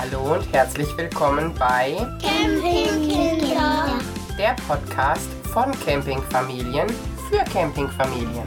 Hallo und herzlich willkommen bei Campingkinder. der Podcast von Campingfamilien für Campingfamilien.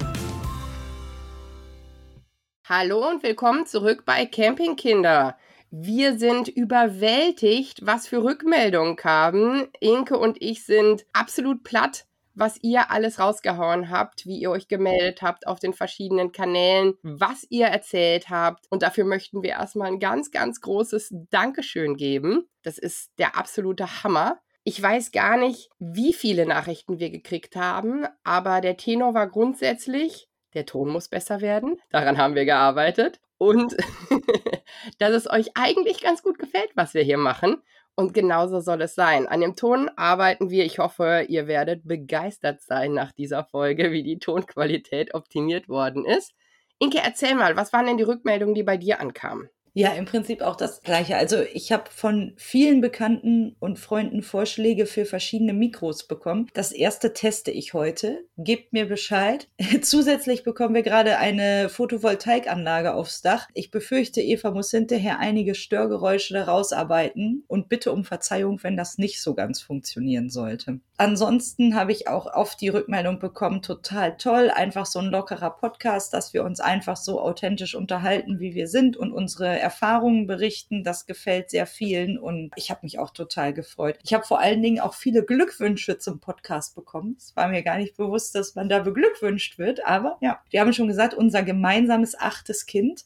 Hallo und willkommen zurück bei Campingkinder. Wir sind überwältigt, was für Rückmeldungen kamen. Inke und ich sind absolut platt, was ihr alles rausgehauen habt, wie ihr euch gemeldet habt auf den verschiedenen Kanälen, was ihr erzählt habt. Und dafür möchten wir erstmal ein ganz, ganz großes Dankeschön geben. Das ist der absolute Hammer. Ich weiß gar nicht, wie viele Nachrichten wir gekriegt haben, aber der Tenor war grundsätzlich, der Ton muss besser werden. Daran haben wir gearbeitet. Und dass es euch eigentlich ganz gut gefällt, was wir hier machen. Und genauso soll es sein. An dem Ton arbeiten wir. Ich hoffe, ihr werdet begeistert sein nach dieser Folge, wie die Tonqualität optimiert worden ist. Inke, erzähl mal, was waren denn die Rückmeldungen, die bei dir ankamen? Ja, im Prinzip auch das Gleiche. Also ich habe von vielen Bekannten und Freunden Vorschläge für verschiedene Mikros bekommen. Das erste teste ich heute. Gebt mir Bescheid. Zusätzlich bekommen wir gerade eine Photovoltaikanlage aufs Dach. Ich befürchte, Eva muss hinterher einige Störgeräusche daraus arbeiten und bitte um Verzeihung, wenn das nicht so ganz funktionieren sollte. Ansonsten habe ich auch oft die Rückmeldung bekommen, total toll, einfach so ein lockerer Podcast, dass wir uns einfach so authentisch unterhalten, wie wir sind und unsere Erfahrungen berichten. Das gefällt sehr vielen und ich habe mich auch total gefreut. Ich habe vor allen Dingen auch viele Glückwünsche zum Podcast bekommen. Es war mir gar nicht bewusst, dass man da beglückwünscht wird, aber ja, wir haben schon gesagt, unser gemeinsames achtes Kind.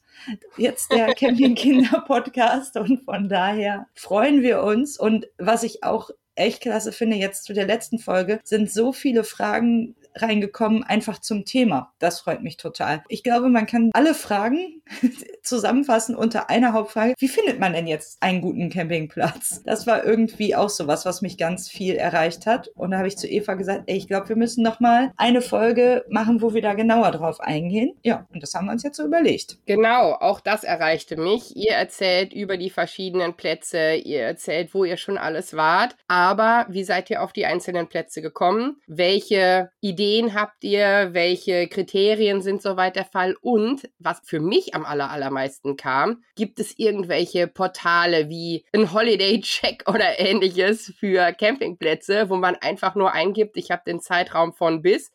Jetzt der Campingkinder-Podcast und von daher freuen wir uns. Und was ich auch echt klasse finde, jetzt zu der letzten Folge, sind so viele Fragen reingekommen, einfach zum Thema. Das freut mich total. Ich glaube, man kann alle Fragen zusammenfassen unter einer Hauptfrage. Wie findet man denn jetzt einen guten Campingplatz? Das war irgendwie auch so was, mich ganz viel erreicht hat. Und da habe ich zu Eva gesagt, ey, ich glaube, wir müssen noch mal eine Folge machen, wo wir da genauer drauf eingehen. Ja, und das haben wir uns jetzt so überlegt. Genau, auch das erreichte mich. Ihr erzählt über die verschiedenen Plätze, ihr erzählt, wo ihr schon alles wart. Aber wie seid ihr auf die einzelnen Plätze gekommen? Welche Ideen habt ihr? Welche Kriterien sind soweit der Fall? Und was für mich am aller, allermeisten kam, gibt es irgendwelche Portale wie ein Holiday Check oder ähnliches für Campingplätze, wo man einfach nur eingibt, ich habe den Zeitraum von bis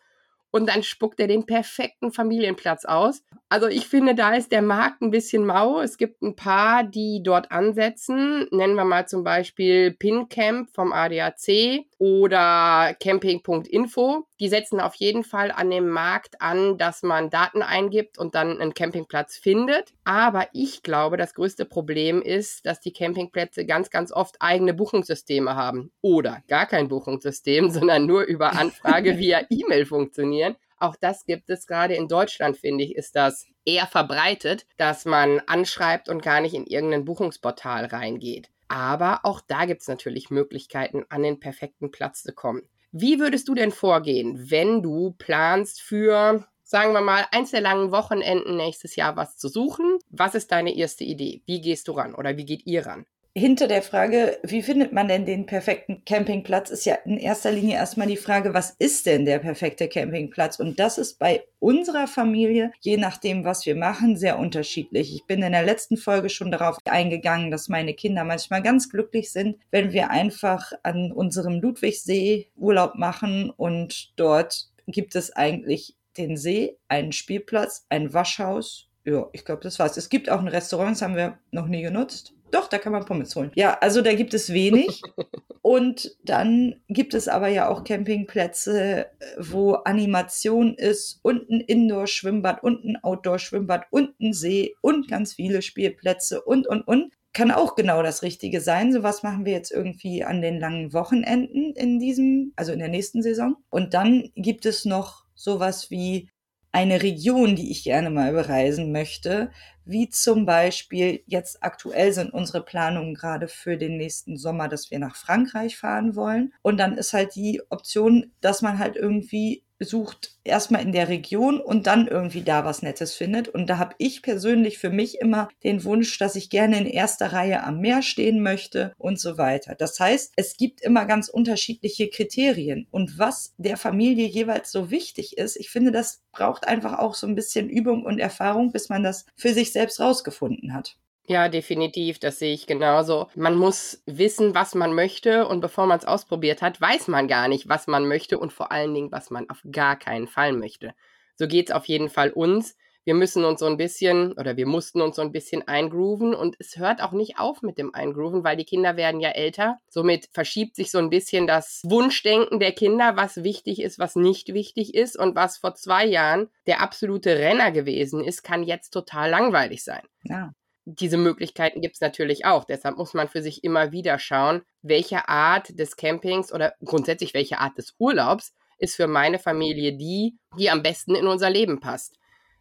und dann spuckt er den perfekten Familienplatz aus. Also ich finde, da ist der Markt ein bisschen mau. Es gibt ein paar, die dort ansetzen. Nennen wir mal zum Beispiel PinCamp vom ADAC oder Camping.info. Die setzen auf jeden Fall an dem Markt an, dass man Daten eingibt und dann einen Campingplatz findet. Aber ich glaube, das größte Problem ist, dass die Campingplätze ganz, ganz oft eigene Buchungssysteme haben. Oder gar kein Buchungssystem, sondern nur über Anfrage via E-Mail funktionieren. Auch das gibt es gerade in Deutschland, finde ich, ist das eher verbreitet, dass man anschreibt und gar nicht in irgendein Buchungsportal reingeht. Aber auch da gibt es natürlich Möglichkeiten, an den perfekten Platz zu kommen. Wie würdest du denn vorgehen, wenn du planst für, sagen wir mal, eins der langen Wochenenden nächstes Jahr was zu suchen? Was ist deine erste Idee? Wie gehst du ran oder wie geht ihr ran? Hinter der Frage, wie findet man denn den perfekten Campingplatz, ist ja in erster Linie erstmal die Frage, was ist denn der perfekte Campingplatz? Und das ist bei unserer Familie, je nachdem, was wir machen, sehr unterschiedlich. Ich bin in der letzten Folge schon darauf eingegangen, dass meine Kinder manchmal ganz glücklich sind, wenn wir einfach an unserem Ludwigsee Urlaub machen und dort gibt es eigentlich den See, einen Spielplatz, ein Waschhaus. Ja, ich glaube, das war's. Es gibt auch ein Restaurant, das haben wir noch nie genutzt. Doch, da kann man Pommes holen. Ja, also da gibt es wenig. Und dann gibt es aber ja auch Campingplätze, wo Animation ist und ein Indoor-Schwimmbad und ein Outdoor-Schwimmbad und ein See und ganz viele Spielplätze und, und, und. Kann auch genau das Richtige sein. So was machen wir jetzt irgendwie an den langen Wochenenden in diesem, also in der nächsten Saison. Und dann gibt es noch sowas wie eine Region, die ich gerne mal bereisen möchte, wie zum Beispiel jetzt aktuell sind unsere Planungen gerade für den nächsten Sommer, dass wir nach Frankreich fahren wollen. Und dann ist halt die Option, dass man halt irgendwie sucht erstmal in der Region und dann irgendwie da was Nettes findet. Und da habe ich persönlich für mich immer den Wunsch, dass ich gerne in erster Reihe am Meer stehen möchte und so weiter. Das heißt, es gibt immer ganz unterschiedliche Kriterien. Und was der Familie jeweils so wichtig ist, ich finde, das braucht einfach auch so ein bisschen Übung und Erfahrung, bis man das für sich selbst rausgefunden hat. Ja, definitiv, das sehe ich genauso. Man muss wissen, was man möchte und bevor man es ausprobiert hat, weiß man gar nicht, was man möchte und vor allen Dingen, was man auf gar keinen Fall möchte. So geht es auf jeden Fall uns. Wir müssen uns so ein bisschen oder wir mussten uns so ein bisschen eingrooven und es hört auch nicht auf mit dem Eingrooven, weil die Kinder werden ja älter. Somit verschiebt sich so ein bisschen das Wunschdenken der Kinder, was wichtig ist, was nicht wichtig ist und was vor zwei Jahren der absolute Renner gewesen ist, kann jetzt total langweilig sein. Ja diese Möglichkeiten gibt es natürlich auch. Deshalb muss man für sich immer wieder schauen, welche Art des Campings oder grundsätzlich welche Art des Urlaubs ist für meine Familie die, die am besten in unser Leben passt.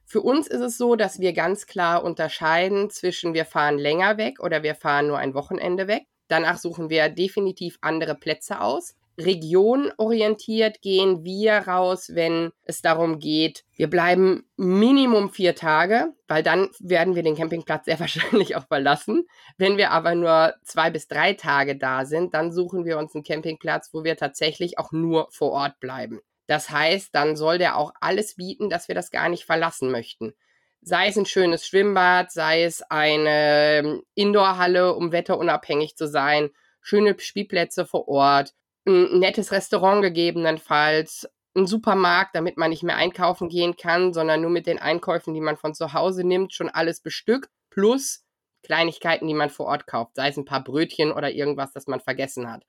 Für uns ist es so, dass wir ganz klar unterscheiden zwischen wir fahren länger weg oder wir fahren nur ein Wochenende weg. Danach suchen wir definitiv andere Plätze aus regionorientiert gehen wir raus, wenn es darum geht, wir bleiben Minimum vier Tage, weil dann werden wir den Campingplatz sehr wahrscheinlich auch verlassen. Wenn wir aber nur zwei bis drei Tage da sind, dann suchen wir uns einen Campingplatz, wo wir tatsächlich auch nur vor Ort bleiben. Das heißt, dann soll der auch alles bieten, dass wir das gar nicht verlassen möchten. Sei es ein schönes Schwimmbad, sei es eine Indoorhalle, um wetterunabhängig zu sein, schöne Spielplätze vor Ort, ein nettes Restaurant gegebenenfalls, ein Supermarkt, damit man nicht mehr einkaufen gehen kann, sondern nur mit den Einkäufen, die man von zu Hause nimmt, schon alles bestückt, plus Kleinigkeiten, die man vor Ort kauft, sei es ein paar Brötchen oder irgendwas, das man vergessen hat.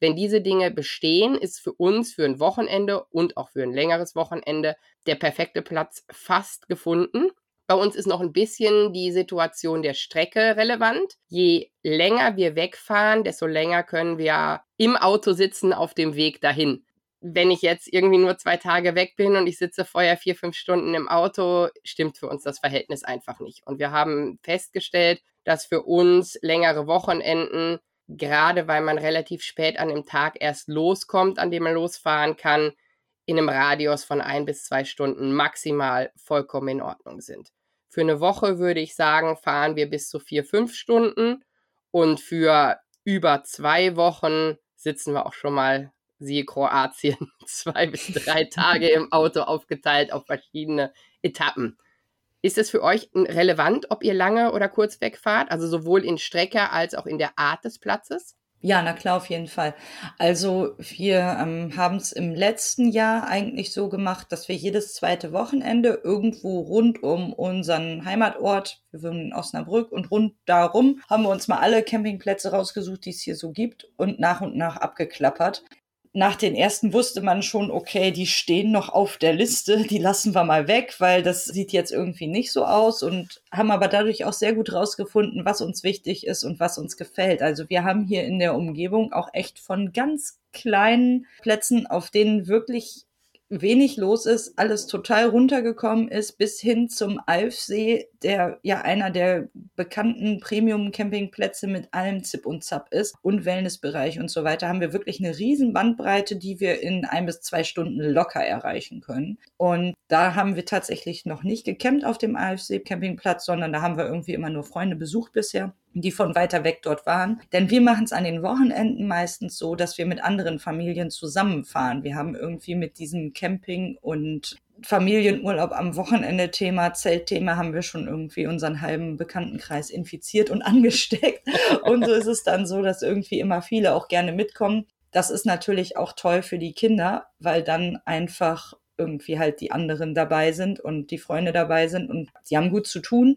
Wenn diese Dinge bestehen, ist für uns für ein Wochenende und auch für ein längeres Wochenende der perfekte Platz fast gefunden. Bei uns ist noch ein bisschen die Situation der Strecke relevant. Je länger wir wegfahren, desto länger können wir im Auto sitzen auf dem Weg dahin. Wenn ich jetzt irgendwie nur zwei Tage weg bin und ich sitze vorher vier, fünf Stunden im Auto, stimmt für uns das Verhältnis einfach nicht. Und wir haben festgestellt, dass für uns längere Wochenenden, gerade weil man relativ spät an dem Tag erst loskommt, an dem man losfahren kann, in einem Radius von ein bis zwei Stunden maximal vollkommen in Ordnung sind. Für eine Woche würde ich sagen, fahren wir bis zu vier, fünf Stunden und für über zwei Wochen sitzen wir auch schon mal, siehe Kroatien, zwei bis drei Tage im Auto aufgeteilt auf verschiedene Etappen. Ist es für euch relevant, ob ihr lange oder kurz wegfahrt, also sowohl in Strecke als auch in der Art des Platzes? Ja, na klar, auf jeden Fall. Also wir ähm, haben es im letzten Jahr eigentlich so gemacht, dass wir jedes zweite Wochenende irgendwo rund um unseren Heimatort, wir wohnen in Osnabrück und rund darum, haben wir uns mal alle Campingplätze rausgesucht, die es hier so gibt und nach und nach abgeklappert nach den ersten wusste man schon, okay, die stehen noch auf der Liste, die lassen wir mal weg, weil das sieht jetzt irgendwie nicht so aus und haben aber dadurch auch sehr gut rausgefunden, was uns wichtig ist und was uns gefällt. Also wir haben hier in der Umgebung auch echt von ganz kleinen Plätzen, auf denen wirklich wenig los ist, alles total runtergekommen ist, bis hin zum Alfsee, der ja einer der bekannten Premium-Campingplätze mit allem Zip und Zap ist und Wellnessbereich und so weiter, haben wir wirklich eine riesen Bandbreite, die wir in ein bis zwei Stunden locker erreichen können. Und da haben wir tatsächlich noch nicht gecampt auf dem AFC-Campingplatz, sondern da haben wir irgendwie immer nur Freunde besucht bisher die von weiter weg dort waren. Denn wir machen es an den Wochenenden meistens so, dass wir mit anderen Familien zusammenfahren. Wir haben irgendwie mit diesem Camping und Familienurlaub am Wochenende Thema, Zeltthema haben wir schon irgendwie unseren halben Bekanntenkreis infiziert und angesteckt. Und so ist es dann so, dass irgendwie immer viele auch gerne mitkommen. Das ist natürlich auch toll für die Kinder, weil dann einfach irgendwie halt die anderen dabei sind und die Freunde dabei sind und sie haben gut zu tun.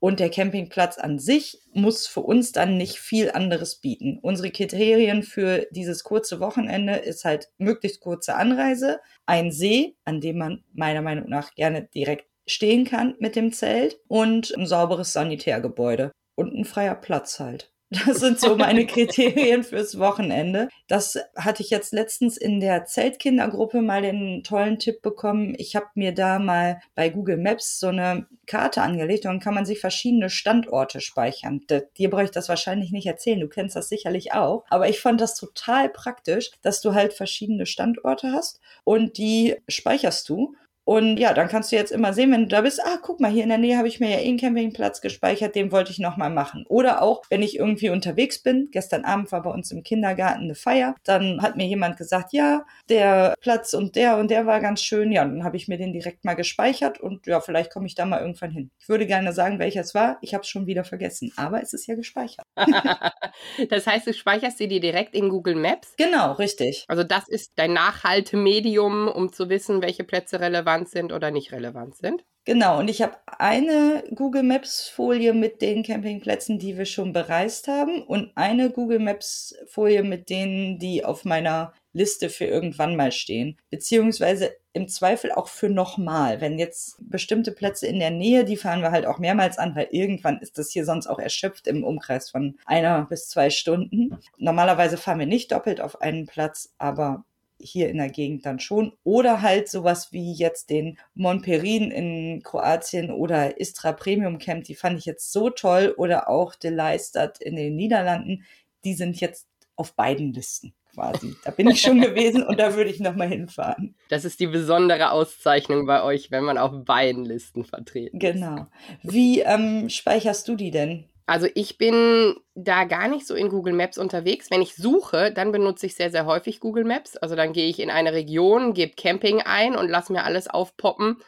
Und der Campingplatz an sich muss für uns dann nicht viel anderes bieten. Unsere Kriterien für dieses kurze Wochenende ist halt möglichst kurze Anreise, ein See, an dem man meiner Meinung nach gerne direkt stehen kann mit dem Zelt und ein sauberes Sanitärgebäude und ein freier Platz halt. Das sind so meine Kriterien fürs Wochenende. Das hatte ich jetzt letztens in der Zeltkindergruppe mal den tollen Tipp bekommen. Ich habe mir da mal bei Google Maps so eine Karte angelegt und kann man sich verschiedene Standorte speichern. Dir brauche ich das wahrscheinlich nicht erzählen, du kennst das sicherlich auch. Aber ich fand das total praktisch, dass du halt verschiedene Standorte hast und die speicherst du Und ja, dann kannst du jetzt immer sehen, wenn du da bist, ah, guck mal, hier in der Nähe habe ich mir ja eh einen Campingplatz gespeichert, den wollte ich nochmal machen. Oder auch, wenn ich irgendwie unterwegs bin, gestern Abend war bei uns im Kindergarten eine Feier, dann hat mir jemand gesagt, ja, der Platz und der und der war ganz schön. Ja, dann habe ich mir den direkt mal gespeichert und ja, vielleicht komme ich da mal irgendwann hin. Ich würde gerne sagen, welcher es war. Ich habe es schon wieder vergessen, aber es ist ja gespeichert. das heißt, du speicherst dir direkt in Google Maps? Genau, richtig. Also das ist dein Nachhaltemedium, um zu wissen, welche Plätze relevant sind oder nicht relevant sind. Genau, und ich habe eine Google Maps Folie mit den Campingplätzen, die wir schon bereist haben und eine Google Maps Folie mit denen, die auf meiner Liste für irgendwann mal stehen. Beziehungsweise im Zweifel auch für nochmal. Wenn jetzt bestimmte Plätze in der Nähe, die fahren wir halt auch mehrmals an, weil irgendwann ist das hier sonst auch erschöpft im Umkreis von einer bis zwei Stunden. Normalerweise fahren wir nicht doppelt auf einen Platz, aber hier in der Gegend dann schon. Oder halt sowas wie jetzt den Montperin in Kroatien oder Istra Premium Camp, die fand ich jetzt so toll. Oder auch De Leistert in den Niederlanden, die sind jetzt auf beiden Listen quasi. Da bin ich schon gewesen und da würde ich nochmal hinfahren. Das ist die besondere Auszeichnung bei euch, wenn man auf beiden Listen vertreten ist. Genau. Wie ähm, speicherst du die denn? Also ich bin da gar nicht so in Google Maps unterwegs. Wenn ich suche, dann benutze ich sehr, sehr häufig Google Maps. Also dann gehe ich in eine Region, gebe Camping ein und lasse mir alles aufpoppen,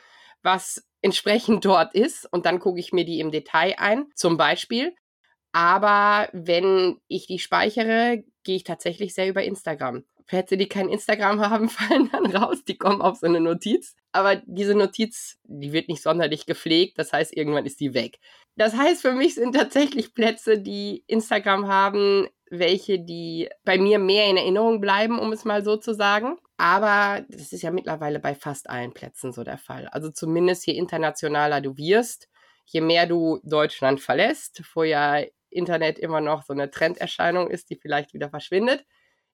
was entsprechend dort ist. Und dann gucke ich mir die im Detail ein, zum Beispiel. Aber wenn ich die speichere, gehe ich tatsächlich sehr über Instagram. Plätze, die kein Instagram haben, fallen dann raus. Die kommen auf so eine Notiz. Aber diese Notiz, die wird nicht sonderlich gepflegt. Das heißt, irgendwann ist die weg. Das heißt, für mich sind tatsächlich Plätze, die Instagram haben, welche, die bei mir mehr in Erinnerung bleiben, um es mal so zu sagen. Aber das ist ja mittlerweile bei fast allen Plätzen so der Fall. Also zumindest je internationaler du wirst, je mehr du Deutschland verlässt, wo ja Internet immer noch so eine Trenderscheinung ist, die vielleicht wieder verschwindet,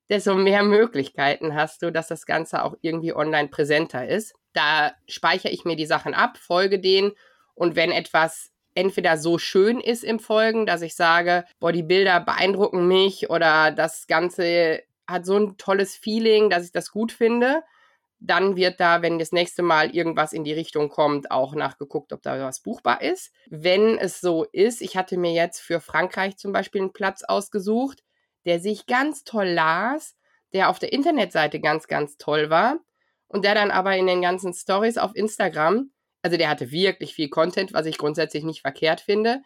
desto mehr Möglichkeiten hast du, dass das Ganze auch irgendwie online präsenter ist. Da speichere ich mir die Sachen ab, folge denen und wenn etwas entweder so schön ist im Folgen, dass ich sage, boah, die Bilder beeindrucken mich oder das Ganze hat so ein tolles Feeling, dass ich das gut finde, dann wird da, wenn das nächste Mal irgendwas in die Richtung kommt, auch nachgeguckt, ob da was buchbar ist. Wenn es so ist, ich hatte mir jetzt für Frankreich zum Beispiel einen Platz ausgesucht, der sich ganz toll las, der auf der Internetseite ganz, ganz toll war und der dann aber in den ganzen Stories auf Instagram, also der hatte wirklich viel Content, was ich grundsätzlich nicht verkehrt finde,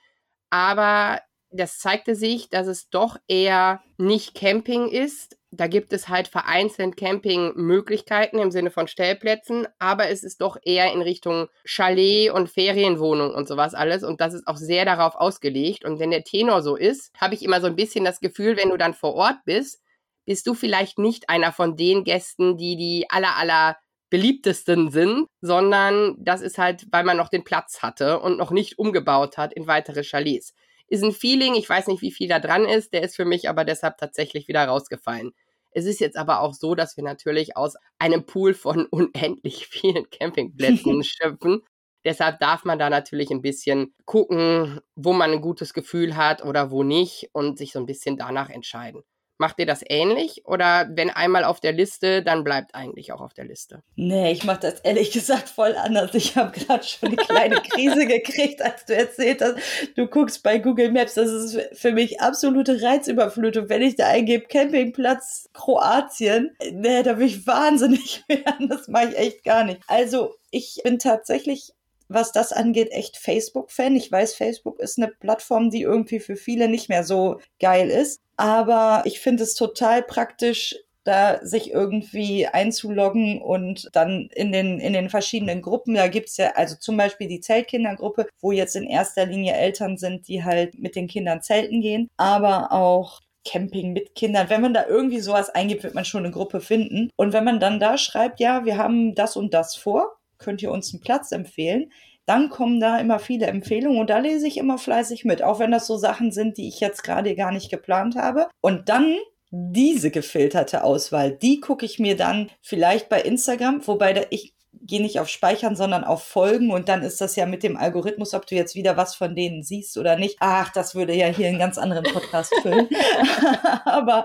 aber das zeigte sich, dass es doch eher nicht Camping ist. Da gibt es halt vereinzelt Campingmöglichkeiten im Sinne von Stellplätzen, aber es ist doch eher in Richtung Chalet und Ferienwohnung und sowas alles. Und das ist auch sehr darauf ausgelegt. Und wenn der Tenor so ist, habe ich immer so ein bisschen das Gefühl, wenn du dann vor Ort bist, bist du vielleicht nicht einer von den Gästen, die die aller, aller beliebtesten sind, sondern das ist halt, weil man noch den Platz hatte und noch nicht umgebaut hat in weitere Chalets ist ein Feeling, ich weiß nicht, wie viel da dran ist, der ist für mich aber deshalb tatsächlich wieder rausgefallen. Es ist jetzt aber auch so, dass wir natürlich aus einem Pool von unendlich vielen Campingplätzen schöpfen. Deshalb darf man da natürlich ein bisschen gucken, wo man ein gutes Gefühl hat oder wo nicht und sich so ein bisschen danach entscheiden. Macht ihr das ähnlich oder wenn einmal auf der Liste, dann bleibt eigentlich auch auf der Liste? Nee, ich mache das ehrlich gesagt voll anders. Ich habe gerade schon eine kleine Krise gekriegt, als du erzählt hast, du guckst bei Google Maps. Das ist für mich absolute Reizüberflutung. Wenn ich da eingebe, Campingplatz Kroatien, nee, da will ich wahnsinnig werden. Das mache ich echt gar nicht. Also ich bin tatsächlich was das angeht, echt Facebook-Fan. Ich weiß, Facebook ist eine Plattform, die irgendwie für viele nicht mehr so geil ist. Aber ich finde es total praktisch, da sich irgendwie einzuloggen und dann in den, in den verschiedenen Gruppen, da gibt's ja also zum Beispiel die Zeltkindergruppe, wo jetzt in erster Linie Eltern sind, die halt mit den Kindern zelten gehen, aber auch Camping mit Kindern. Wenn man da irgendwie sowas eingibt, wird man schon eine Gruppe finden. Und wenn man dann da schreibt, ja, wir haben das und das vor, könnt ihr uns einen Platz empfehlen? Dann kommen da immer viele Empfehlungen und da lese ich immer fleißig mit, auch wenn das so Sachen sind, die ich jetzt gerade gar nicht geplant habe. Und dann diese gefilterte Auswahl, die gucke ich mir dann vielleicht bei Instagram, wobei da ich gehe nicht auf Speichern, sondern auf Folgen und dann ist das ja mit dem Algorithmus, ob du jetzt wieder was von denen siehst oder nicht. Ach, das würde ja hier einen ganz anderen Podcast füllen. Aber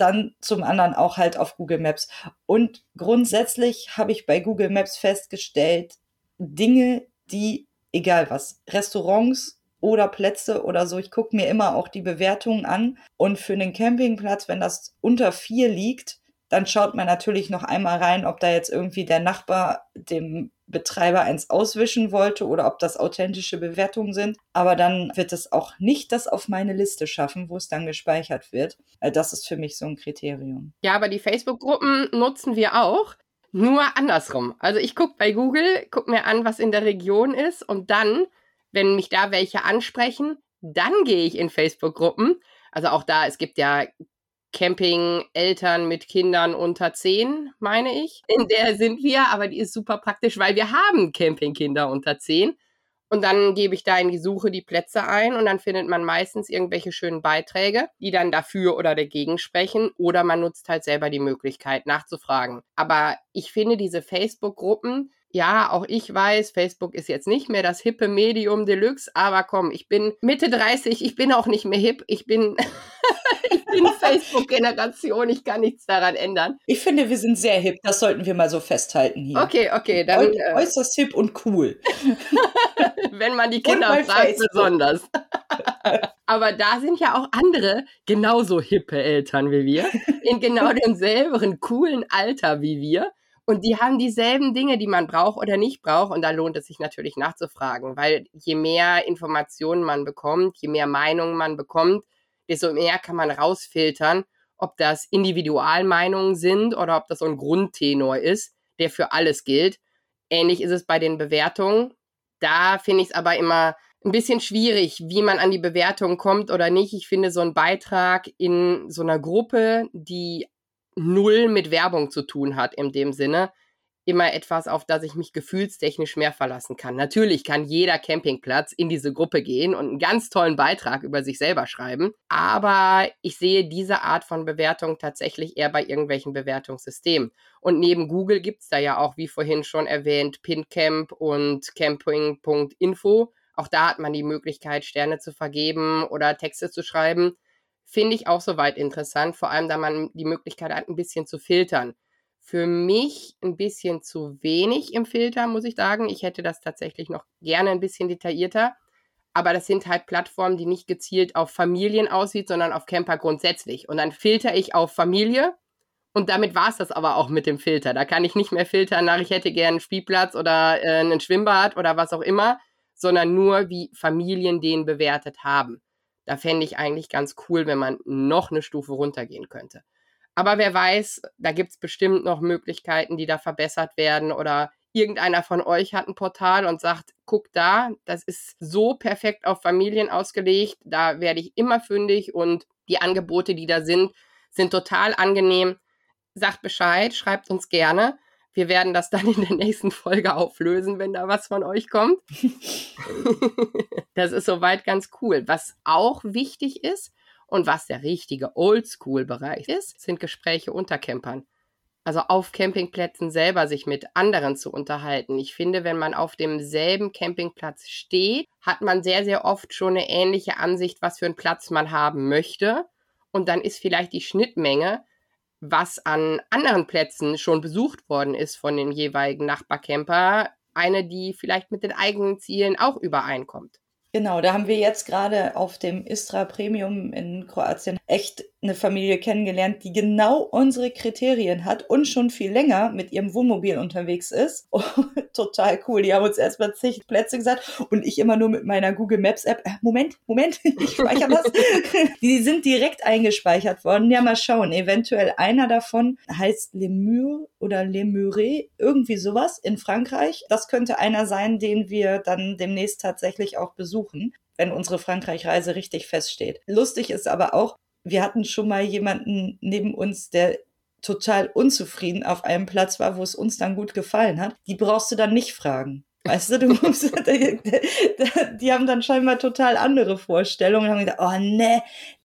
dann zum anderen auch halt auf Google Maps. Und grundsätzlich habe ich bei Google Maps festgestellt, Dinge, die, egal was, Restaurants oder Plätze oder so, ich gucke mir immer auch die Bewertungen an. Und für einen Campingplatz, wenn das unter vier liegt, dann schaut man natürlich noch einmal rein, ob da jetzt irgendwie der Nachbar dem Betreiber eins auswischen wollte oder ob das authentische Bewertungen sind. Aber dann wird es auch nicht das auf meine Liste schaffen, wo es dann gespeichert wird. Das ist für mich so ein Kriterium. Ja, aber die Facebook-Gruppen nutzen wir auch. Nur andersrum. Also ich gucke bei Google, gucke mir an, was in der Region ist und dann, wenn mich da welche ansprechen, dann gehe ich in Facebook-Gruppen. Also auch da, es gibt ja Camping-Eltern mit Kindern unter 10, meine ich. In der sind wir, aber die ist super praktisch, weil wir haben Campingkinder unter 10. Und dann gebe ich da in die Suche die Plätze ein und dann findet man meistens irgendwelche schönen Beiträge, die dann dafür oder dagegen sprechen oder man nutzt halt selber die Möglichkeit nachzufragen. Aber ich finde diese Facebook-Gruppen, ja, auch ich weiß, Facebook ist jetzt nicht mehr das hippe Medium Deluxe, aber komm, ich bin Mitte 30, ich bin auch nicht mehr hip, ich bin bin Facebook-Generation, ich kann nichts daran ändern. Ich finde, wir sind sehr hip, das sollten wir mal so festhalten hier. Okay, okay. Dann, äh, äußerst hip und cool. Wenn man die Kinder fragt, Facebook. besonders. Aber da sind ja auch andere genauso hippe Eltern wie wir, in genau demselben coolen Alter wie wir. Und die haben dieselben Dinge, die man braucht oder nicht braucht. Und da lohnt es sich natürlich nachzufragen, weil je mehr Informationen man bekommt, je mehr Meinungen man bekommt, desto mehr kann man rausfiltern, ob das Individualmeinungen sind oder ob das so ein Grundtenor ist, der für alles gilt. Ähnlich ist es bei den Bewertungen. Da finde ich es aber immer ein bisschen schwierig, wie man an die Bewertung kommt oder nicht. Ich finde so ein Beitrag in so einer Gruppe, die null mit Werbung zu tun hat in dem Sinne, immer etwas, auf das ich mich gefühlstechnisch mehr verlassen kann. Natürlich kann jeder Campingplatz in diese Gruppe gehen und einen ganz tollen Beitrag über sich selber schreiben, aber ich sehe diese Art von Bewertung tatsächlich eher bei irgendwelchen Bewertungssystemen. Und neben Google gibt es da ja auch, wie vorhin schon erwähnt, Pincamp und camping.info. Auch da hat man die Möglichkeit, Sterne zu vergeben oder Texte zu schreiben. Finde ich auch soweit interessant, vor allem da man die Möglichkeit hat, ein bisschen zu filtern für mich ein bisschen zu wenig im Filter, muss ich sagen. Ich hätte das tatsächlich noch gerne ein bisschen detaillierter. Aber das sind halt Plattformen, die nicht gezielt auf Familien aussieht, sondern auf Camper grundsätzlich. Und dann filter ich auf Familie. Und damit war es das aber auch mit dem Filter. Da kann ich nicht mehr filtern nach, ich hätte gerne einen Spielplatz oder äh, ein Schwimmbad oder was auch immer, sondern nur, wie Familien den bewertet haben. Da fände ich eigentlich ganz cool, wenn man noch eine Stufe runtergehen könnte. Aber wer weiß, da gibt es bestimmt noch Möglichkeiten, die da verbessert werden oder irgendeiner von euch hat ein Portal und sagt, guck da, das ist so perfekt auf Familien ausgelegt, da werde ich immer fündig und die Angebote, die da sind, sind total angenehm. Sagt Bescheid, schreibt uns gerne. Wir werden das dann in der nächsten Folge auflösen, wenn da was von euch kommt. das ist soweit ganz cool. Was auch wichtig ist, und was der richtige Oldschool-Bereich ist, sind Gespräche unter Campern. Also auf Campingplätzen selber sich mit anderen zu unterhalten. Ich finde, wenn man auf demselben Campingplatz steht, hat man sehr, sehr oft schon eine ähnliche Ansicht, was für einen Platz man haben möchte. Und dann ist vielleicht die Schnittmenge, was an anderen Plätzen schon besucht worden ist von den jeweiligen Nachbarcamper, eine, die vielleicht mit den eigenen Zielen auch übereinkommt. Genau, da haben wir jetzt gerade auf dem Istra Premium in Kroatien echt eine Familie kennengelernt, die genau unsere Kriterien hat und schon viel länger mit ihrem Wohnmobil unterwegs ist. Oh, total cool. Die haben uns erstmal zig Plätze gesagt und ich immer nur mit meiner Google Maps App. Äh, Moment, Moment, ich speichere das. die sind direkt eingespeichert worden. Ja, mal schauen. Eventuell einer davon heißt Lemur oder Lemure, irgendwie sowas in Frankreich. Das könnte einer sein, den wir dann demnächst tatsächlich auch besuchen wenn unsere Frankreich-Reise richtig feststeht. Lustig ist aber auch, wir hatten schon mal jemanden neben uns, der total unzufrieden auf einem Platz war, wo es uns dann gut gefallen hat. Die brauchst du dann nicht fragen. Weißt du, du musst, die, die haben dann scheinbar total andere Vorstellungen und haben gedacht, oh ne,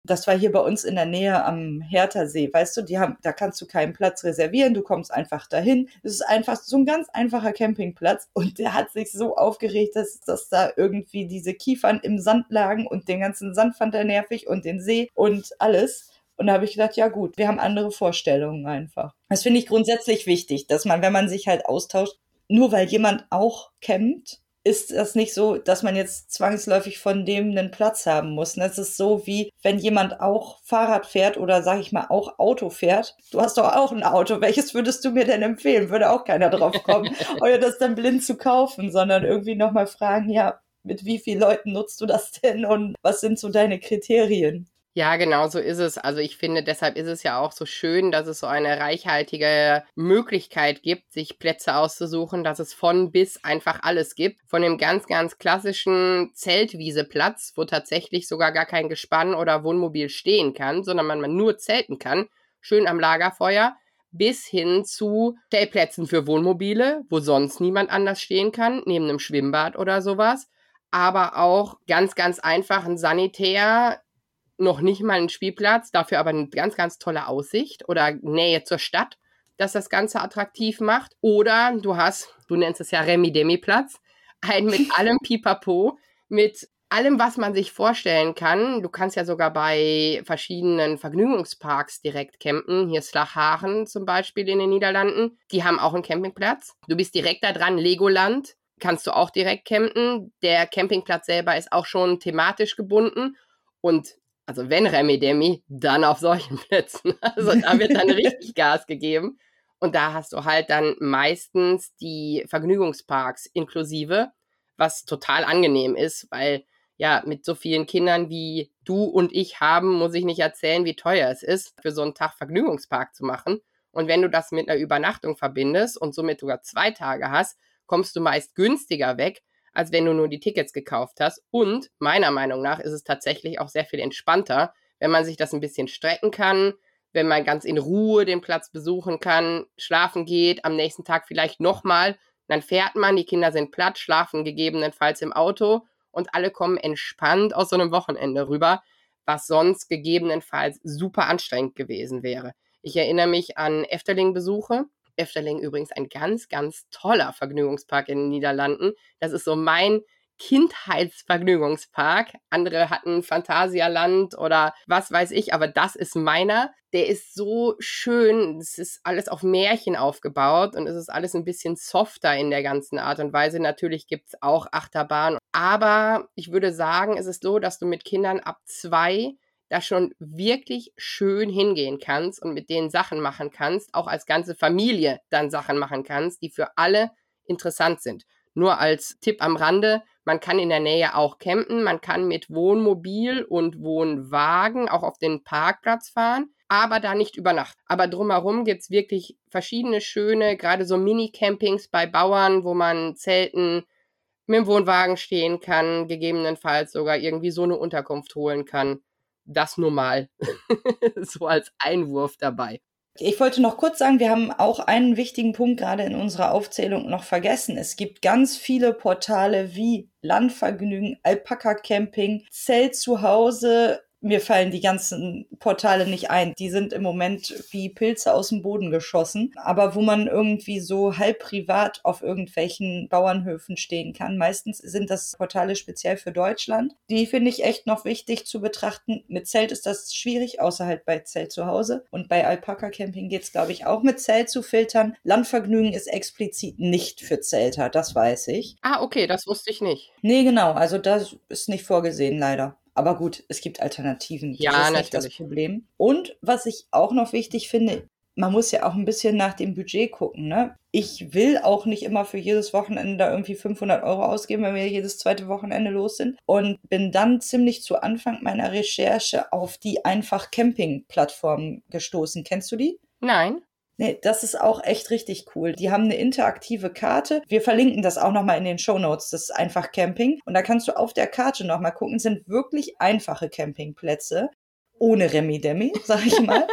das war hier bei uns in der Nähe am Herthersee, weißt du, die haben, da kannst du keinen Platz reservieren, du kommst einfach dahin. Es ist einfach so ein ganz einfacher Campingplatz und der hat sich so aufgeregt, dass, dass da irgendwie diese Kiefern im Sand lagen und den ganzen Sand fand er nervig und den See und alles. Und da habe ich gedacht, ja gut, wir haben andere Vorstellungen einfach. Das finde ich grundsätzlich wichtig, dass man, wenn man sich halt austauscht, nur weil jemand auch campt, ist das nicht so, dass man jetzt zwangsläufig von dem einen Platz haben muss. Das ist so wie, wenn jemand auch Fahrrad fährt oder sag ich mal auch Auto fährt. Du hast doch auch ein Auto. Welches würdest du mir denn empfehlen? Würde auch keiner drauf kommen, oder das dann blind zu kaufen, sondern irgendwie nochmal fragen, ja, mit wie vielen Leuten nutzt du das denn und was sind so deine Kriterien? Ja, genau so ist es. Also ich finde, deshalb ist es ja auch so schön, dass es so eine reichhaltige Möglichkeit gibt, sich Plätze auszusuchen, dass es von bis einfach alles gibt. Von dem ganz, ganz klassischen Zeltwieseplatz, wo tatsächlich sogar gar kein Gespann oder Wohnmobil stehen kann, sondern man nur zelten kann, schön am Lagerfeuer, bis hin zu Stellplätzen für Wohnmobile, wo sonst niemand anders stehen kann, neben einem Schwimmbad oder sowas aber auch ganz, ganz einfach ein Sanitär, noch nicht mal einen Spielplatz, dafür aber eine ganz, ganz tolle Aussicht oder Nähe zur Stadt, dass das Ganze attraktiv macht. Oder du hast, du nennst es ja Remi-Demi-Platz, ein mit allem Pipapo, mit allem, was man sich vorstellen kann. Du kannst ja sogar bei verschiedenen Vergnügungsparks direkt campen. Hier Slacharen zum Beispiel in den Niederlanden. Die haben auch einen Campingplatz. Du bist direkt da dran. Legoland kannst du auch direkt campen. Der Campingplatz selber ist auch schon thematisch gebunden. Und also wenn Remi Demi, dann auf solchen Plätzen. Also da wird dann richtig Gas gegeben. Und da hast du halt dann meistens die Vergnügungsparks inklusive, was total angenehm ist, weil ja, mit so vielen Kindern wie du und ich haben, muss ich nicht erzählen, wie teuer es ist, für so einen Tag Vergnügungspark zu machen. Und wenn du das mit einer Übernachtung verbindest und somit sogar zwei Tage hast, kommst du meist günstiger weg, als wenn du nur die Tickets gekauft hast. Und meiner Meinung nach ist es tatsächlich auch sehr viel entspannter, wenn man sich das ein bisschen strecken kann, wenn man ganz in Ruhe den Platz besuchen kann, schlafen geht, am nächsten Tag vielleicht nochmal, dann fährt man, die Kinder sind platt, schlafen gegebenenfalls im Auto und alle kommen entspannt aus so einem Wochenende rüber, was sonst gegebenenfalls super anstrengend gewesen wäre. Ich erinnere mich an Efteling-Besuche Efteling übrigens ein ganz, ganz toller Vergnügungspark in den Niederlanden. Das ist so mein Kindheitsvergnügungspark. Andere hatten Phantasialand oder was weiß ich, aber das ist meiner. Der ist so schön. Es ist alles auf Märchen aufgebaut und es ist alles ein bisschen softer in der ganzen Art und Weise. Natürlich gibt es auch Achterbahn. Aber ich würde sagen, es ist so, dass du mit Kindern ab zwei da schon wirklich schön hingehen kannst und mit denen Sachen machen kannst, auch als ganze Familie dann Sachen machen kannst, die für alle interessant sind. Nur als Tipp am Rande, man kann in der Nähe auch campen, man kann mit Wohnmobil und Wohnwagen auch auf den Parkplatz fahren, aber da nicht über Nacht. Aber drumherum gibt es wirklich verschiedene schöne, gerade so Mini-Campings bei Bauern, wo man Zelten mit dem Wohnwagen stehen kann, gegebenenfalls sogar irgendwie so eine Unterkunft holen kann das nur mal so als Einwurf dabei. Ich wollte noch kurz sagen, wir haben auch einen wichtigen Punkt gerade in unserer Aufzählung noch vergessen. Es gibt ganz viele Portale wie Landvergnügen, Alpaka Camping, Zelt zu Hause, mir fallen die ganzen Portale nicht ein. Die sind im Moment wie Pilze aus dem Boden geschossen. Aber wo man irgendwie so halb privat auf irgendwelchen Bauernhöfen stehen kann. Meistens sind das Portale speziell für Deutschland. Die finde ich echt noch wichtig zu betrachten. Mit Zelt ist das schwierig, außer halt bei Zelt zu Hause. Und bei Alpaka Camping geht es, glaube ich, auch mit Zelt zu filtern. Landvergnügen ist explizit nicht für Zelter, das weiß ich. Ah, okay, das wusste ich nicht. Nee, genau. Also das ist nicht vorgesehen, leider. Aber gut, es gibt Alternativen. Ja, das ist natürlich. nicht das Problem. Und was ich auch noch wichtig finde, man muss ja auch ein bisschen nach dem Budget gucken. Ne? Ich will auch nicht immer für jedes Wochenende da irgendwie 500 Euro ausgeben, wenn wir jedes zweite Wochenende los sind. Und bin dann ziemlich zu Anfang meiner Recherche auf die einfach Camping-Plattform gestoßen. Kennst du die? Nein. Nee, das ist auch echt richtig cool. Die haben eine interaktive Karte. Wir verlinken das auch nochmal in den Show Notes. Das ist einfach Camping. Und da kannst du auf der Karte nochmal gucken. Sind wirklich einfache Campingplätze. Ohne Remi-Demi, sag ich mal.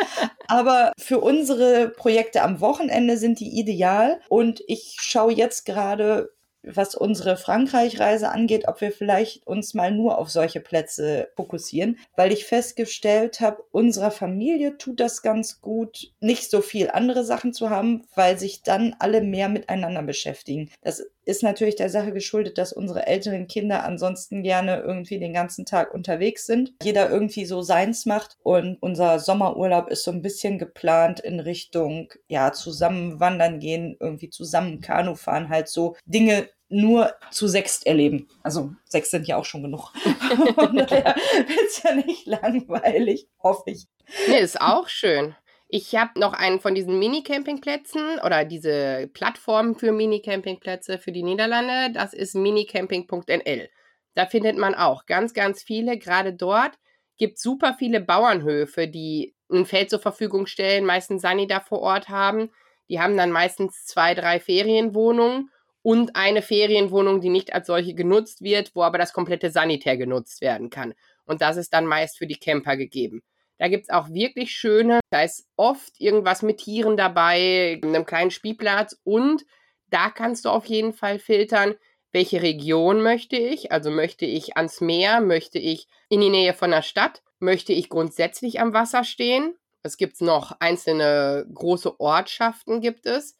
Aber für unsere Projekte am Wochenende sind die ideal. Und ich schaue jetzt gerade was unsere Frankreich-Reise angeht, ob wir vielleicht uns mal nur auf solche Plätze fokussieren, weil ich festgestellt habe, unserer Familie tut das ganz gut, nicht so viel andere Sachen zu haben, weil sich dann alle mehr miteinander beschäftigen. Das ist natürlich der Sache geschuldet, dass unsere älteren Kinder ansonsten gerne irgendwie den ganzen Tag unterwegs sind. Jeder irgendwie so seins macht und unser Sommerurlaub ist so ein bisschen geplant in Richtung, ja, zusammen wandern gehen, irgendwie zusammen Kanu fahren, halt so Dinge, nur zu sechst erleben. Also sechs sind ja auch schon genug. Von daher wird es ja nicht langweilig, hoffe ich. Nee, ist auch schön. Ich habe noch einen von diesen Mini-Campingplätzen oder diese Plattform für Mini-Campingplätze für die Niederlande. Das ist minicamping.nl. Da findet man auch ganz, ganz viele. Gerade dort gibt super viele Bauernhöfe, die ein Feld zur Verfügung stellen, meistens Sani da vor Ort haben. Die haben dann meistens zwei, drei Ferienwohnungen und eine Ferienwohnung, die nicht als solche genutzt wird, wo aber das komplette Sanitär genutzt werden kann. Und das ist dann meist für die Camper gegeben. Da gibt's auch wirklich schöne, da ist oft irgendwas mit Tieren dabei, einem kleinen Spielplatz und da kannst du auf jeden Fall filtern, welche Region möchte ich? Also möchte ich ans Meer, möchte ich in die Nähe von der Stadt, möchte ich grundsätzlich am Wasser stehen? Es gibt noch einzelne große Ortschaften gibt es.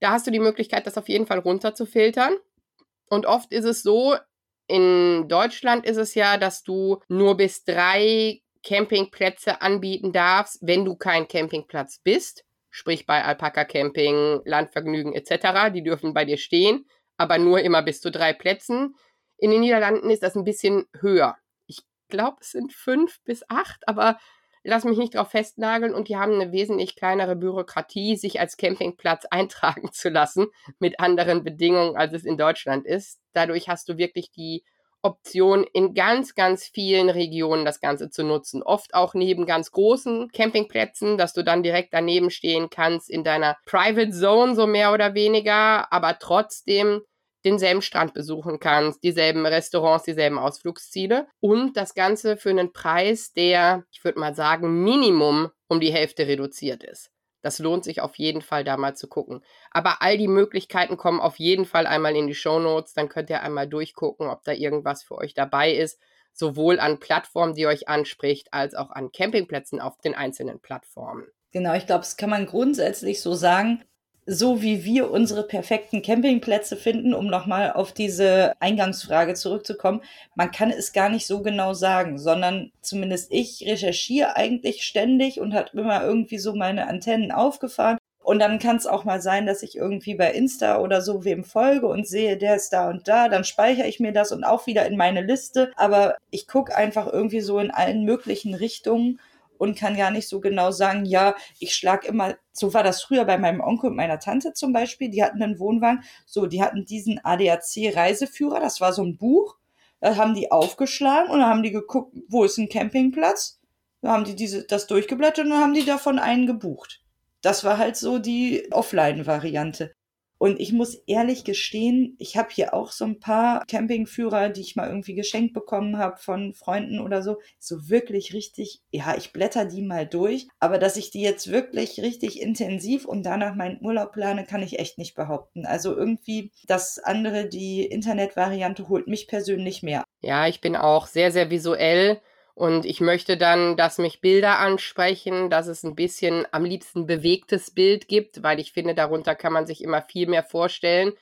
Da hast du die Möglichkeit, das auf jeden Fall runter zu filtern. Und oft ist es so, in Deutschland ist es ja, dass du nur bis drei Campingplätze anbieten darfst, wenn du kein Campingplatz bist. Sprich bei Alpaka Camping, Landvergnügen etc. Die dürfen bei dir stehen, aber nur immer bis zu drei Plätzen. In den Niederlanden ist das ein bisschen höher. Ich glaube, es sind fünf bis acht, aber lass mich nicht drauf festnageln und die haben eine wesentlich kleinere Bürokratie, sich als Campingplatz eintragen zu lassen mit anderen Bedingungen, als es in Deutschland ist. Dadurch hast du wirklich die Option, in ganz, ganz vielen Regionen das Ganze zu nutzen. Oft auch neben ganz großen Campingplätzen, dass du dann direkt daneben stehen kannst in deiner Private Zone, so mehr oder weniger, aber trotzdem denselben Strand besuchen kannst, dieselben Restaurants, dieselben Ausflugsziele und das Ganze für einen Preis, der, ich würde mal sagen, Minimum um die Hälfte reduziert ist. Das lohnt sich auf jeden Fall da mal zu gucken. Aber all die Möglichkeiten kommen auf jeden Fall einmal in die Show Notes. Dann könnt ihr einmal durchgucken, ob da irgendwas für euch dabei ist. Sowohl an Plattformen, die euch anspricht, als auch an Campingplätzen auf den einzelnen Plattformen. Genau, ich glaube, das kann man grundsätzlich so sagen so wie wir unsere perfekten Campingplätze finden, um nochmal auf diese Eingangsfrage zurückzukommen, man kann es gar nicht so genau sagen, sondern zumindest ich recherchiere eigentlich ständig und hat immer irgendwie so meine Antennen aufgefahren. Und dann kann es auch mal sein, dass ich irgendwie bei Insta oder so wem folge und sehe, der ist da und da, dann speichere ich mir das und auch wieder in meine Liste. Aber ich gucke einfach irgendwie so in allen möglichen Richtungen und kann gar nicht so genau sagen, ja, ich schlag immer, so war das früher bei meinem Onkel und meiner Tante zum Beispiel, die hatten einen Wohnwagen, so, die hatten diesen ADAC-Reiseführer, das war so ein Buch, da haben die aufgeschlagen und dann haben die geguckt, wo ist ein Campingplatz, da haben die diese, das durchgeblättert und dann haben die davon einen gebucht. Das war halt so die Offline-Variante. Und ich muss ehrlich gestehen, ich habe hier auch so ein paar Campingführer, die ich mal irgendwie geschenkt bekommen habe von Freunden oder so. So wirklich richtig, ja, ich blätter die mal durch. Aber dass ich die jetzt wirklich richtig intensiv und danach meinen Urlaub plane, kann ich echt nicht behaupten. Also irgendwie das andere, die Internetvariante holt mich persönlich mehr. Ja, ich bin auch sehr, sehr visuell und ich möchte dann, dass mich Bilder ansprechen, dass es ein bisschen am liebsten bewegtes Bild gibt, weil ich finde, darunter kann man sich immer viel mehr vorstellen.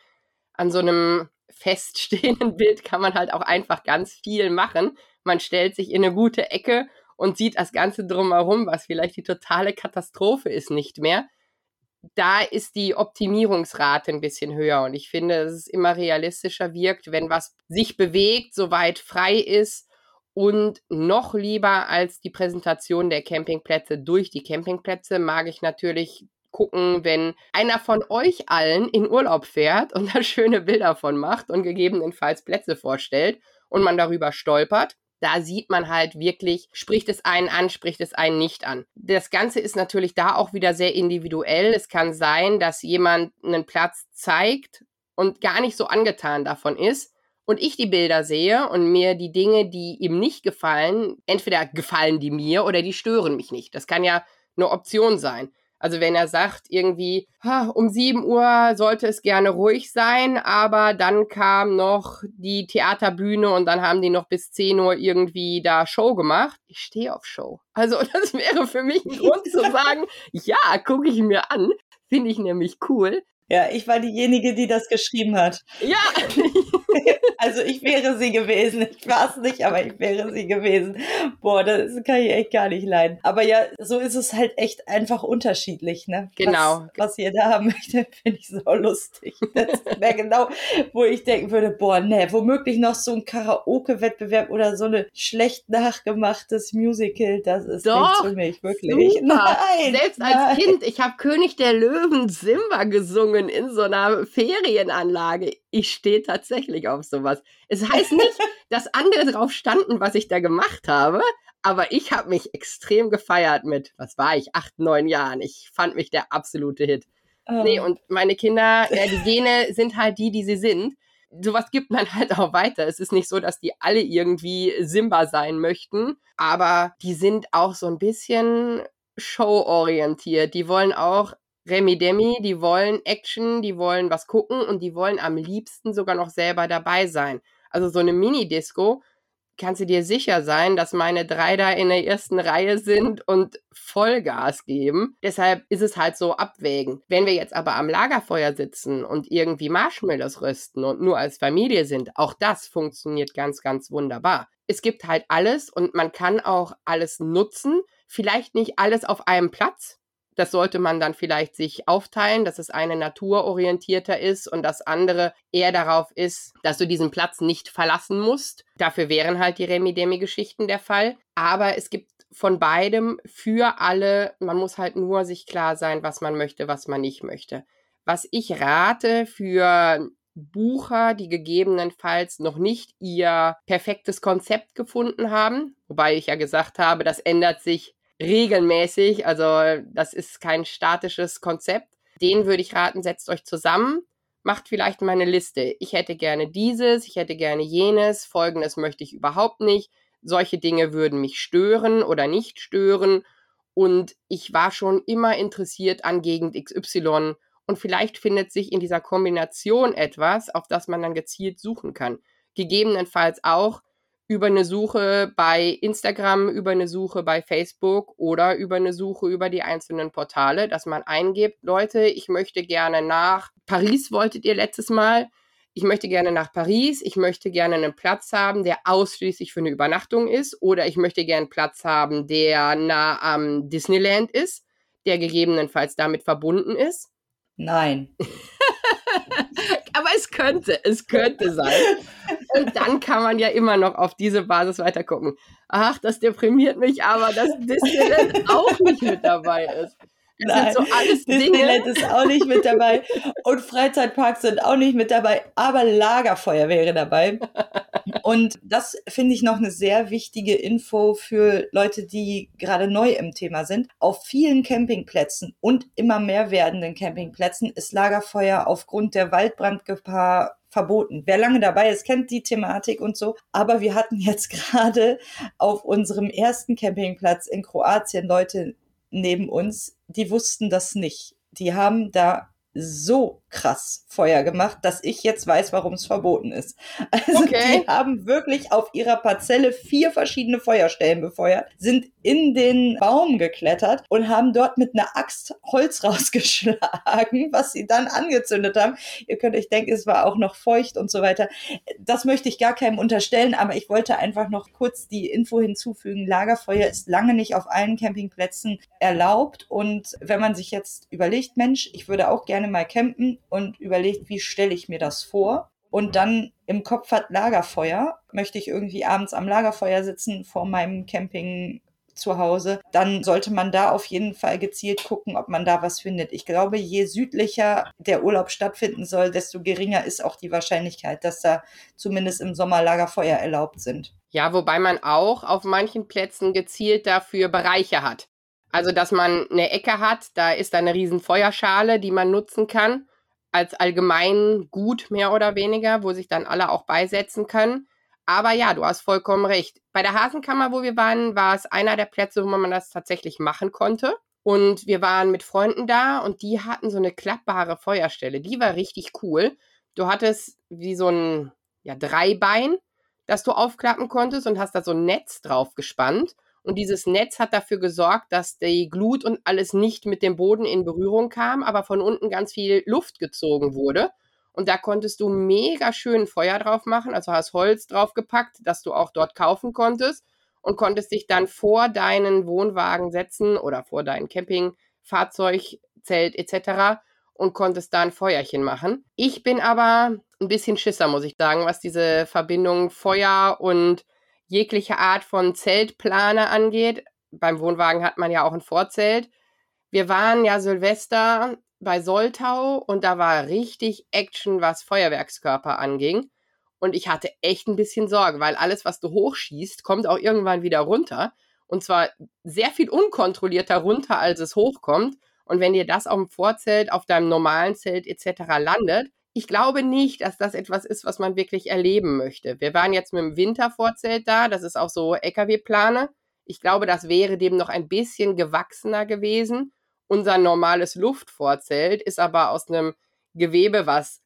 An so einem feststehenden Bild kann man halt auch einfach ganz viel machen. Man stellt sich in eine gute Ecke und sieht das Ganze drumherum, was vielleicht die totale Katastrophe ist, nicht mehr. Da ist die Optimierungsrate ein bisschen höher und ich finde, dass es immer realistischer wirkt, wenn was sich bewegt, soweit frei ist und noch lieber als die Präsentation der Campingplätze durch die Campingplätze mag ich natürlich gucken, wenn einer von euch allen in Urlaub fährt und da schöne Bilder von macht und gegebenenfalls Plätze vorstellt und man darüber stolpert. Da sieht man halt wirklich, spricht es einen an, spricht es einen nicht an. Das Ganze ist natürlich da auch wieder sehr individuell. Es kann sein, dass jemand einen Platz zeigt und gar nicht so angetan davon ist und ich die Bilder sehe und mir die Dinge, die ihm nicht gefallen, entweder gefallen die mir oder die stören mich nicht. Das kann ja eine Option sein. Also wenn er sagt irgendwie, um 7 Uhr sollte es gerne ruhig sein, aber dann kam noch die Theaterbühne und dann haben die noch bis 10 Uhr irgendwie da Show gemacht. Ich stehe auf Show. Also das wäre für mich ein Grund zu sagen, ja, gucke ich mir an. Finde ich nämlich cool. Ja, ich war diejenige, die das geschrieben hat. Ja. also ich wäre sie gewesen. Ich war es nicht, aber ich wäre sie gewesen. Boah, das kann ich echt gar nicht leiden. Aber ja, so ist es halt echt einfach unterschiedlich, ne? Genau. Was, was ihr da haben möchtet, finde ich so lustig. Das wäre genau, wo ich denken würde, boah, ne, womöglich noch so ein Karaoke-Wettbewerb oder so eine schlecht nachgemachtes Musical, das ist Doch, nichts für mich, wirklich. Super. Nein, Selbst als nein. Kind, ich habe König der Löwen Simba gesungen in so einer Ferienanlage. Ich stehe tatsächlich auf sowas. Es heißt nicht, dass andere drauf standen, was ich da gemacht habe, aber ich habe mich extrem gefeiert mit, was war ich, acht, neun Jahren. Ich fand mich der absolute Hit. Oh. Nee, und meine Kinder, ja, die Gene sind halt die, die sie sind. Sowas gibt man halt auch weiter. Es ist nicht so, dass die alle irgendwie Simba sein möchten, aber die sind auch so ein bisschen showorientiert. Die wollen auch Remi Demi, die wollen Action, die wollen was gucken und die wollen am liebsten sogar noch selber dabei sein. Also so eine Mini-Disco, kannst du dir sicher sein, dass meine drei da in der ersten Reihe sind und Vollgas geben. Deshalb ist es halt so abwägend. Wenn wir jetzt aber am Lagerfeuer sitzen und irgendwie Marshmallows rösten und nur als Familie sind, auch das funktioniert ganz, ganz wunderbar. Es gibt halt alles und man kann auch alles nutzen. Vielleicht nicht alles auf einem Platz, das sollte man dann vielleicht sich aufteilen, dass das eine naturorientierter ist und das andere eher darauf ist, dass du diesen Platz nicht verlassen musst. Dafür wären halt die Remi-Demi-Geschichten der Fall. Aber es gibt von beidem für alle, man muss halt nur sich klar sein, was man möchte, was man nicht möchte. Was ich rate für Bucher, die gegebenenfalls noch nicht ihr perfektes Konzept gefunden haben, wobei ich ja gesagt habe, das ändert sich regelmäßig. Also das ist kein statisches Konzept. Den würde ich raten, setzt euch zusammen, macht vielleicht mal eine Liste. Ich hätte gerne dieses, ich hätte gerne jenes, folgendes möchte ich überhaupt nicht. Solche Dinge würden mich stören oder nicht stören. Und ich war schon immer interessiert an Gegend XY. Und vielleicht findet sich in dieser Kombination etwas, auf das man dann gezielt suchen kann. Gegebenenfalls auch, über eine Suche bei Instagram, über eine Suche bei Facebook oder über eine Suche über die einzelnen Portale, dass man eingibt, Leute, ich möchte gerne nach Paris, wolltet ihr letztes Mal, ich möchte gerne nach Paris, ich möchte gerne einen Platz haben, der ausschließlich für eine Übernachtung ist oder ich möchte gerne einen Platz haben, der nah am Disneyland ist, der gegebenenfalls damit verbunden ist. Nein. Aber es könnte, es könnte sein. Und dann kann man ja immer noch auf diese Basis weiter gucken. Ach, das deprimiert mich aber, dass Disneyland auch nicht mit dabei ist. Das Nein, sind so alles Disneyland Dinge. ist auch nicht mit dabei und Freizeitparks sind auch nicht mit dabei, aber Lagerfeuer wäre dabei. Und das finde ich noch eine sehr wichtige Info für Leute, die gerade neu im Thema sind. Auf vielen Campingplätzen und immer mehr werdenden Campingplätzen ist Lagerfeuer aufgrund der Waldbrandgefahr verboten. Wer lange dabei ist, kennt die Thematik und so. Aber wir hatten jetzt gerade auf unserem ersten Campingplatz in Kroatien Leute neben uns, die wussten das nicht. Die haben da so krass Feuer gemacht, dass ich jetzt weiß, warum es verboten ist. Also okay. die haben wirklich auf ihrer Parzelle vier verschiedene Feuerstellen befeuert, sind in den Baum geklettert und haben dort mit einer Axt Holz rausgeschlagen, was sie dann angezündet haben. Ihr könnt euch denken, es war auch noch feucht und so weiter. Das möchte ich gar keinem unterstellen, aber ich wollte einfach noch kurz die Info hinzufügen. Lagerfeuer ist lange nicht auf allen Campingplätzen erlaubt und wenn man sich jetzt überlegt, Mensch, ich würde auch gerne mal campen und überlegt, wie stelle ich mir das vor? Und dann im Kopf hat Lagerfeuer, möchte ich irgendwie abends am Lagerfeuer sitzen vor meinem Camping zu Hause, dann sollte man da auf jeden Fall gezielt gucken, ob man da was findet. Ich glaube, je südlicher der Urlaub stattfinden soll, desto geringer ist auch die Wahrscheinlichkeit, dass da zumindest im Sommer Lagerfeuer erlaubt sind. Ja, wobei man auch auf manchen Plätzen gezielt dafür Bereiche hat. Also, dass man eine Ecke hat, da ist da eine riesen Feuerschale, die man nutzen kann als allgemein gut mehr oder weniger, wo sich dann alle auch beisetzen können. Aber ja, du hast vollkommen recht. Bei der Hasenkammer, wo wir waren, war es einer der Plätze, wo man das tatsächlich machen konnte. Und wir waren mit Freunden da und die hatten so eine klappbare Feuerstelle. Die war richtig cool. Du hattest wie so ein ja, Dreibein, das du aufklappen konntest und hast da so ein Netz drauf gespannt. Und dieses Netz hat dafür gesorgt, dass die Glut und alles nicht mit dem Boden in Berührung kam, aber von unten ganz viel Luft gezogen wurde. Und da konntest du mega schön Feuer drauf machen, also hast Holz draufgepackt, das du auch dort kaufen konntest und konntest dich dann vor deinen Wohnwagen setzen oder vor dein Campingfahrzeug, Zelt etc. und konntest da ein Feuerchen machen. Ich bin aber ein bisschen Schisser, muss ich sagen, was diese Verbindung Feuer und jegliche Art von Zeltplane angeht. Beim Wohnwagen hat man ja auch ein Vorzelt. Wir waren ja Silvester bei Soltau und da war richtig Action, was Feuerwerkskörper anging. Und ich hatte echt ein bisschen Sorge, weil alles, was du hochschießt, kommt auch irgendwann wieder runter. Und zwar sehr viel unkontrollierter runter, als es hochkommt. Und wenn dir das auf dem Vorzelt, auf deinem normalen Zelt etc. landet, ich glaube nicht, dass das etwas ist, was man wirklich erleben möchte. Wir waren jetzt mit dem Wintervorzelt da, das ist auch so LKW-Plane. Ich glaube, das wäre dem noch ein bisschen gewachsener gewesen. Unser normales Luftvorzelt ist aber aus einem Gewebe, was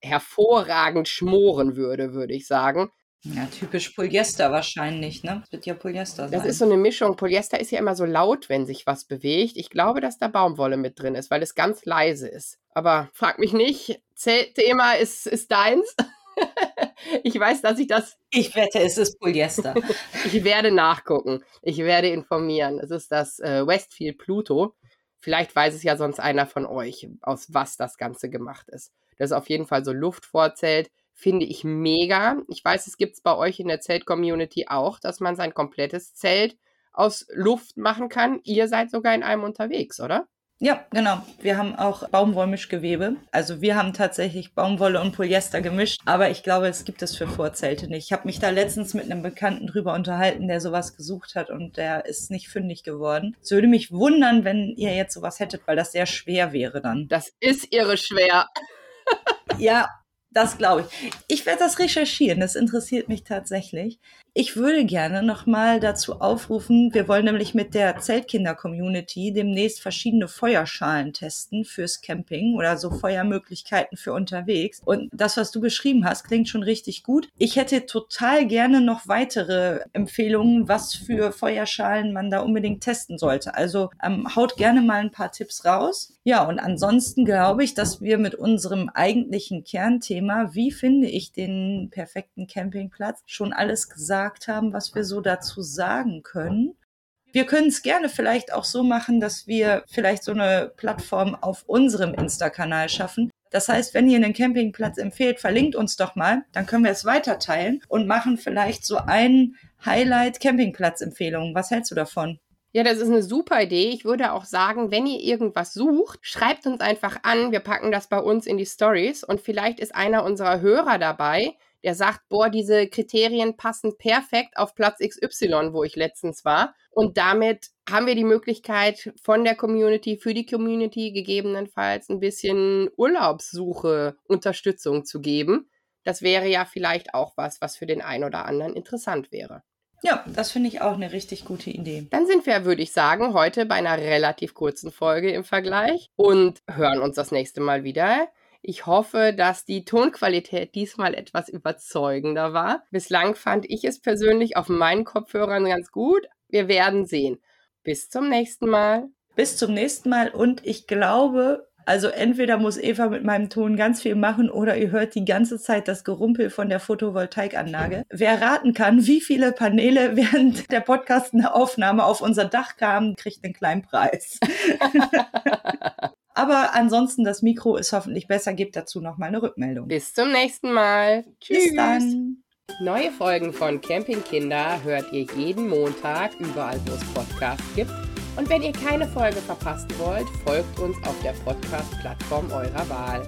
hervorragend schmoren würde, würde ich sagen. Ja, typisch Polyester wahrscheinlich, ne? Das wird ja Polyester sein. Das ist so eine Mischung. Polyester ist ja immer so laut, wenn sich was bewegt. Ich glaube, dass da Baumwolle mit drin ist, weil es ganz leise ist. Aber frag mich nicht, Thema ist, ist deins. ich weiß, dass ich das. Ich wette, es ist Polyester. ich werde nachgucken. Ich werde informieren. Es ist das äh, Westfield Pluto. Vielleicht weiß es ja sonst einer von euch, aus was das Ganze gemacht ist. Das ist auf jeden Fall so Luftvorzelt finde ich mega. Ich weiß, es gibt es bei euch in der Zelt-Community auch, dass man sein komplettes Zelt aus Luft machen kann. Ihr seid sogar in einem unterwegs, oder? Ja, genau. Wir haben auch Baumwollmischgewebe. Also wir haben tatsächlich Baumwolle und Polyester gemischt, aber ich glaube, es gibt es für Vorzelte nicht. Ich habe mich da letztens mit einem Bekannten drüber unterhalten, der sowas gesucht hat und der ist nicht fündig geworden. Es würde mich wundern, wenn ihr jetzt sowas hättet, weil das sehr schwer wäre dann. Das ist irre schwer. ja, das glaube ich. Ich werde das recherchieren. Das interessiert mich tatsächlich. Ich würde gerne nochmal dazu aufrufen, wir wollen nämlich mit der Zeltkinder-Community demnächst verschiedene Feuerschalen testen fürs Camping oder so Feuermöglichkeiten für unterwegs. Und das, was du beschrieben hast, klingt schon richtig gut. Ich hätte total gerne noch weitere Empfehlungen, was für Feuerschalen man da unbedingt testen sollte. Also ähm, haut gerne mal ein paar Tipps raus. Ja, und ansonsten glaube ich, dass wir mit unserem eigentlichen Kernthema, wie finde ich den perfekten Campingplatz, schon alles gesagt gesagt haben, was wir so dazu sagen können. Wir können es gerne vielleicht auch so machen, dass wir vielleicht so eine Plattform auf unserem Insta-Kanal schaffen. Das heißt, wenn ihr einen Campingplatz empfehlt, verlinkt uns doch mal, dann können wir es weiter teilen und machen vielleicht so ein Highlight Campingplatz-Empfehlungen. Was hältst du davon? Ja, das ist eine super Idee. Ich würde auch sagen, wenn ihr irgendwas sucht, schreibt uns einfach an. Wir packen das bei uns in die Stories und vielleicht ist einer unserer Hörer dabei, der sagt, boah, diese Kriterien passen perfekt auf Platz XY, wo ich letztens war. Und damit haben wir die Möglichkeit von der Community für die Community gegebenenfalls ein bisschen Urlaubssuche Unterstützung zu geben. Das wäre ja vielleicht auch was, was für den einen oder anderen interessant wäre. Ja, das finde ich auch eine richtig gute Idee. Dann sind wir, würde ich sagen, heute bei einer relativ kurzen Folge im Vergleich und hören uns das nächste Mal wieder. Ich hoffe, dass die Tonqualität diesmal etwas überzeugender war. Bislang fand ich es persönlich auf meinen Kopfhörern ganz gut. Wir werden sehen. Bis zum nächsten Mal. Bis zum nächsten Mal und ich glaube, also entweder muss Eva mit meinem Ton ganz viel machen oder ihr hört die ganze Zeit das Gerumpel von der Photovoltaikanlage. Wer raten kann, wie viele Paneele während der Podcast-Aufnahme auf unser Dach kamen, kriegt einen kleinen Preis. Aber ansonsten, das Mikro ist hoffentlich besser. Gebt dazu nochmal eine Rückmeldung. Bis zum nächsten Mal. Tschüss. Bis dann. Neue Folgen von Campingkinder hört ihr jeden Montag überall, wo es Podcasts gibt. Und wenn ihr keine Folge verpassen wollt, folgt uns auf der Podcast-Plattform eurer Wahl.